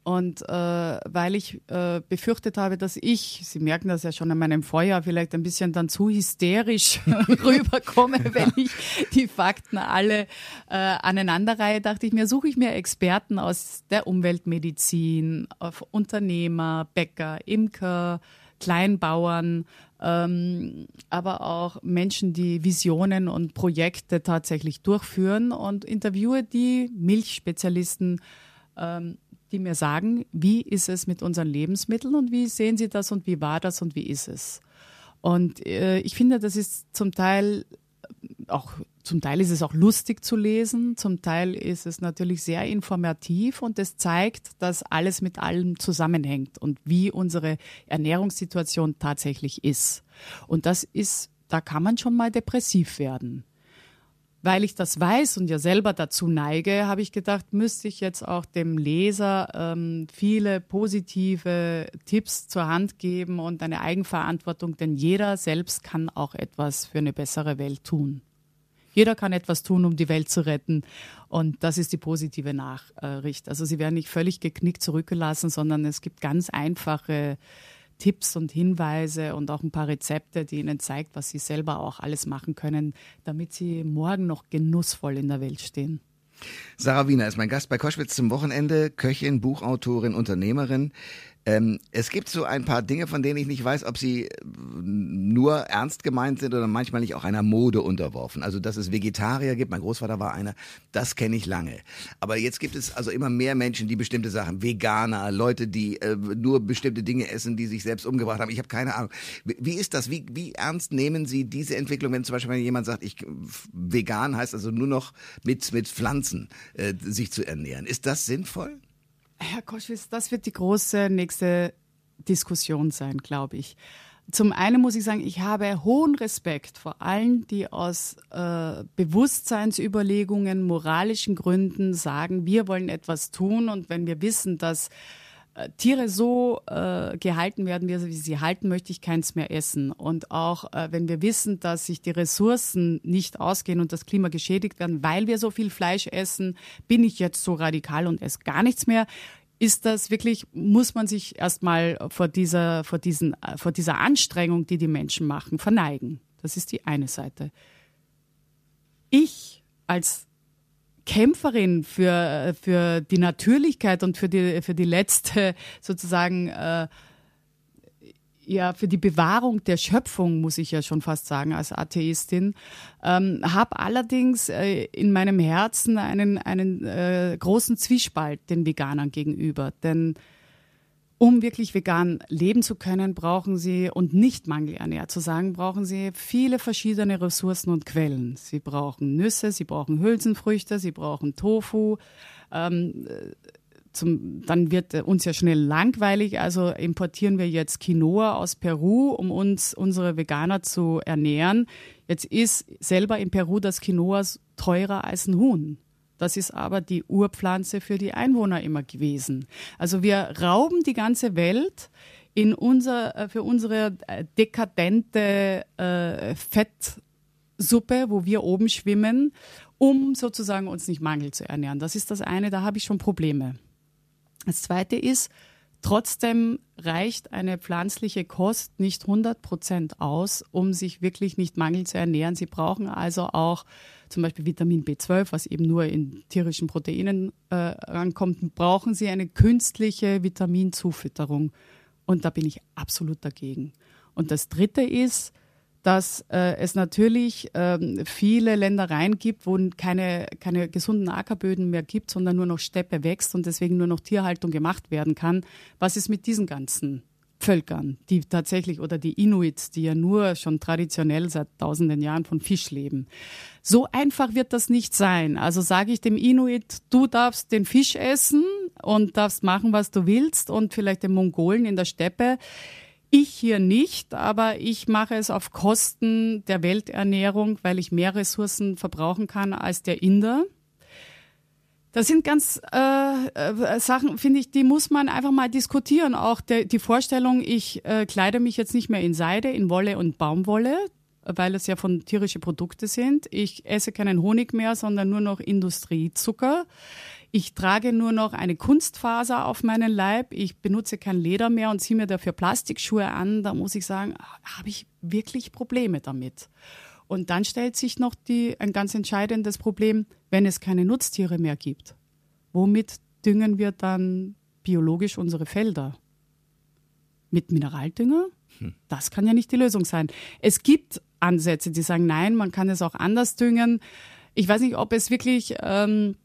Und äh, weil ich äh, befürchtet habe, dass ich, Sie merken das ja schon an meinem Feuer, vielleicht ein bisschen dann zu hysterisch rüberkomme, wenn ich die Fakten alle äh, aneinanderreihe, dachte ich mir, suche ich mir Experten aus der Umweltmedizin, Unternehmer, Bäcker, Imker, Kleinbauern, ähm, aber auch Menschen, die Visionen und Projekte tatsächlich durchführen und interviewe die Milchspezialisten, ähm, die mir sagen, wie ist es mit unseren Lebensmitteln und wie sehen sie das und wie war das und wie ist es. Und äh, ich finde, das ist zum Teil auch zum Teil ist es auch lustig zu lesen, zum Teil ist es natürlich sehr informativ und es zeigt, dass alles mit allem zusammenhängt und wie unsere Ernährungssituation tatsächlich ist. Und das ist, da kann man schon mal depressiv werden. Weil ich das weiß und ja selber dazu neige, habe ich gedacht, müsste ich jetzt auch dem Leser ähm, viele positive Tipps zur Hand geben und eine Eigenverantwortung, denn jeder selbst kann auch etwas für eine bessere Welt tun. Jeder kann etwas tun, um die Welt zu retten. Und das ist die positive Nachricht. Also sie werden nicht völlig geknickt zurückgelassen, sondern es gibt ganz einfache Tipps und Hinweise und auch ein paar Rezepte, die Ihnen zeigt, was Sie selber auch alles machen können, damit Sie morgen noch genussvoll in der Welt stehen.
Sarah Wiener ist mein Gast bei Koschwitz zum Wochenende, Köchin, Buchautorin, Unternehmerin. Ähm, es gibt so ein paar Dinge, von denen ich nicht weiß, ob sie äh, nur ernst gemeint sind oder manchmal nicht auch einer Mode unterworfen. Also, dass es Vegetarier gibt, mein Großvater war einer, das kenne ich lange. Aber jetzt gibt es also immer mehr Menschen, die bestimmte Sachen, Veganer, Leute, die äh, nur bestimmte Dinge essen, die sich selbst umgebracht haben. Ich habe keine Ahnung. Wie ist das? Wie, wie ernst nehmen Sie diese Entwicklung, wenn zum Beispiel jemand sagt, ich vegan heißt also nur noch mit, mit Pflanzen äh, sich zu ernähren? Ist das sinnvoll?
Herr Koschwitz, das wird die große nächste Diskussion sein, glaube ich. Zum einen muss ich sagen, ich habe hohen Respekt vor allen, die aus äh, Bewusstseinsüberlegungen, moralischen Gründen sagen, wir wollen etwas tun und wenn wir wissen, dass äh, Tiere so äh, gehalten werden, wie sie sie halten, möchte ich keins mehr essen. Und auch äh, wenn wir wissen, dass sich die Ressourcen nicht ausgehen und das Klima geschädigt werden, weil wir so viel Fleisch essen, bin ich jetzt so radikal und esse gar nichts mehr. Ist das wirklich, muss man sich erstmal vor dieser, vor diesen, vor dieser Anstrengung, die die Menschen machen, verneigen. Das ist die eine Seite. Ich als Kämpferin für, für die Natürlichkeit und für die, für die letzte sozusagen äh, ja für die Bewahrung der Schöpfung, muss ich ja schon fast sagen, als Atheistin, ähm, habe allerdings äh, in meinem Herzen einen, einen äh, großen Zwiespalt den Veganern gegenüber. Denn um wirklich vegan leben zu können, brauchen sie und nicht mangelernährt zu sagen, brauchen sie viele verschiedene Ressourcen und Quellen. Sie brauchen Nüsse, sie brauchen Hülsenfrüchte, sie brauchen Tofu. Ähm, zum, dann wird uns ja schnell langweilig. Also importieren wir jetzt Quinoa aus Peru, um uns unsere Veganer zu ernähren. Jetzt ist selber in Peru das Quinoa teurer als ein Huhn. Das ist aber die Urpflanze für die Einwohner immer gewesen. Also wir rauben die ganze Welt in unser, äh, für unsere äh, dekadente äh, Fettsuppe, wo wir oben schwimmen, um sozusagen uns nicht Mangel zu ernähren. Das ist das eine, da habe ich schon Probleme. Das zweite ist, Trotzdem reicht eine pflanzliche Kost nicht 100 Prozent aus, um sich wirklich nicht mangel zu ernähren. Sie brauchen also auch zum Beispiel Vitamin B12, was eben nur in tierischen Proteinen äh, rankommt, brauchen sie eine künstliche Vitaminzufütterung. Und da bin ich absolut dagegen. Und das Dritte ist, dass äh, es natürlich ähm, viele Ländereien gibt, wo keine, keine gesunden Ackerböden mehr gibt, sondern nur noch Steppe wächst und deswegen nur noch Tierhaltung gemacht werden kann. Was ist mit diesen ganzen Völkern, die tatsächlich oder die Inuits, die ja nur schon traditionell seit tausenden Jahren von Fisch leben. So einfach wird das nicht sein. Also sage ich dem Inuit, du darfst den Fisch essen und darfst machen, was du willst und vielleicht den Mongolen in der Steppe. Ich hier nicht, aber ich mache es auf Kosten der Welternährung, weil ich mehr Ressourcen verbrauchen kann als der Inder. Das sind ganz äh, äh, Sachen, finde ich, die muss man einfach mal diskutieren. Auch der, die Vorstellung, ich äh, kleide mich jetzt nicht mehr in Seide, in Wolle und Baumwolle, weil es ja von tierische Produkte sind. Ich esse keinen Honig mehr, sondern nur noch Industriezucker. Ich trage nur noch eine Kunstfaser auf meinen Leib. Ich benutze kein Leder mehr und ziehe mir dafür Plastikschuhe an. Da muss ich sagen, habe ich wirklich Probleme damit. Und dann stellt sich noch die, ein ganz entscheidendes Problem, wenn es keine Nutztiere mehr gibt. Womit düngen wir dann biologisch unsere Felder? Mit Mineraldünger? Hm. Das kann ja nicht die Lösung sein. Es gibt Ansätze, die sagen, nein, man kann es auch anders düngen. Ich weiß nicht, ob es wirklich, ähm,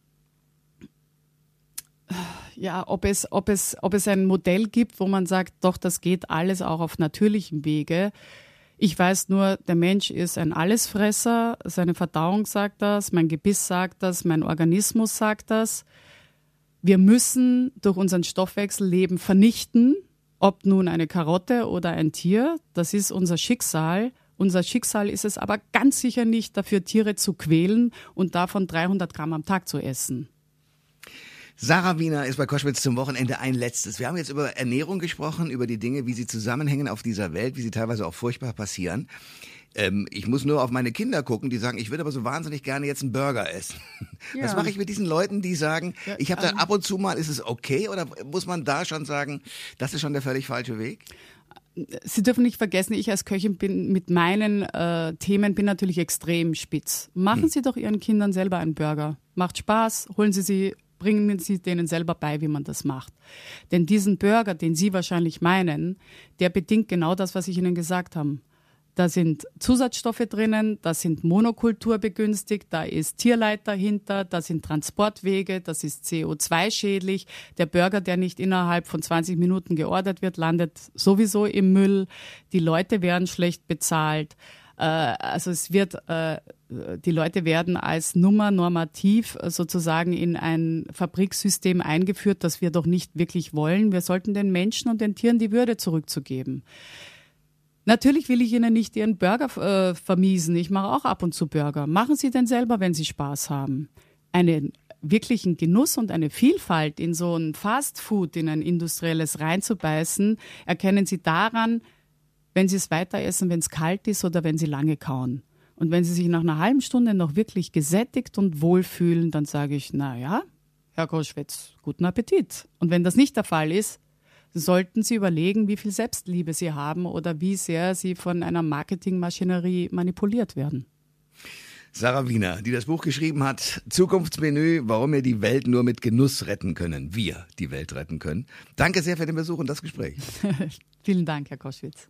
ja, ob es, ob es, ob es ein Modell gibt, wo man sagt, doch, das geht alles auch auf natürlichem Wege. Ich weiß nur, der Mensch ist ein Allesfresser, seine Verdauung sagt das, mein Gebiss sagt das, mein Organismus sagt das. Wir müssen durch unseren Stoffwechsel Leben vernichten, ob nun eine Karotte oder ein Tier, das ist unser Schicksal. Unser Schicksal ist es aber ganz sicher nicht, dafür Tiere zu quälen und davon 300 Gramm am Tag zu essen.
Sarah Wiener ist bei Koschwitz zum Wochenende ein letztes. Wir haben jetzt über Ernährung gesprochen, über die Dinge, wie sie zusammenhängen auf dieser Welt, wie sie teilweise auch furchtbar passieren. Ähm, ich muss nur auf meine Kinder gucken, die sagen, ich würde aber so wahnsinnig gerne jetzt einen Burger essen. Ja. Was mache ich mit diesen Leuten, die sagen, ja, ich habe da ähm, ab und zu mal, ist es okay oder muss man da schon sagen, das ist schon der völlig falsche Weg?
Sie dürfen nicht vergessen, ich als Köchin bin mit meinen äh, Themen bin natürlich extrem spitz. Machen hm. Sie doch Ihren Kindern selber einen Burger. Macht Spaß, holen Sie sie bringen Sie denen selber bei, wie man das macht. Denn diesen Burger, den Sie wahrscheinlich meinen, der bedingt genau das, was ich Ihnen gesagt habe. Da sind Zusatzstoffe drinnen, da sind Monokultur begünstigt, da ist Tierleid dahinter, da sind Transportwege, das ist CO2-schädlich. Der Burger, der nicht innerhalb von 20 Minuten geordert wird, landet sowieso im Müll. Die Leute werden schlecht bezahlt. Äh, also es wird, äh, die Leute werden als Nummer normativ sozusagen in ein Fabriksystem eingeführt, das wir doch nicht wirklich wollen. Wir sollten den Menschen und den Tieren die Würde zurückzugeben. Natürlich will ich Ihnen nicht Ihren Burger äh, vermiesen. Ich mache auch ab und zu Burger. Machen Sie denn selber, wenn Sie Spaß haben. Einen wirklichen Genuss und eine Vielfalt in so ein Fast Food, in ein industrielles reinzubeißen, erkennen Sie daran, wenn sie es weiter essen, wenn es kalt ist oder wenn sie lange kauen. Und wenn sie sich nach einer halben Stunde noch wirklich gesättigt und wohlfühlen, dann sage ich, na ja, Herr Koschwitz, guten Appetit. Und wenn das nicht der Fall ist, sollten Sie überlegen, wie viel Selbstliebe Sie haben oder wie sehr Sie von einer Marketingmaschinerie manipuliert werden.
Sarah Wiener, die das Buch geschrieben hat, Zukunftsmenü, warum wir die Welt nur mit Genuss retten können. Wir die Welt retten können. Danke sehr für den Besuch und das Gespräch.
Vielen Dank, Herr Koschwitz.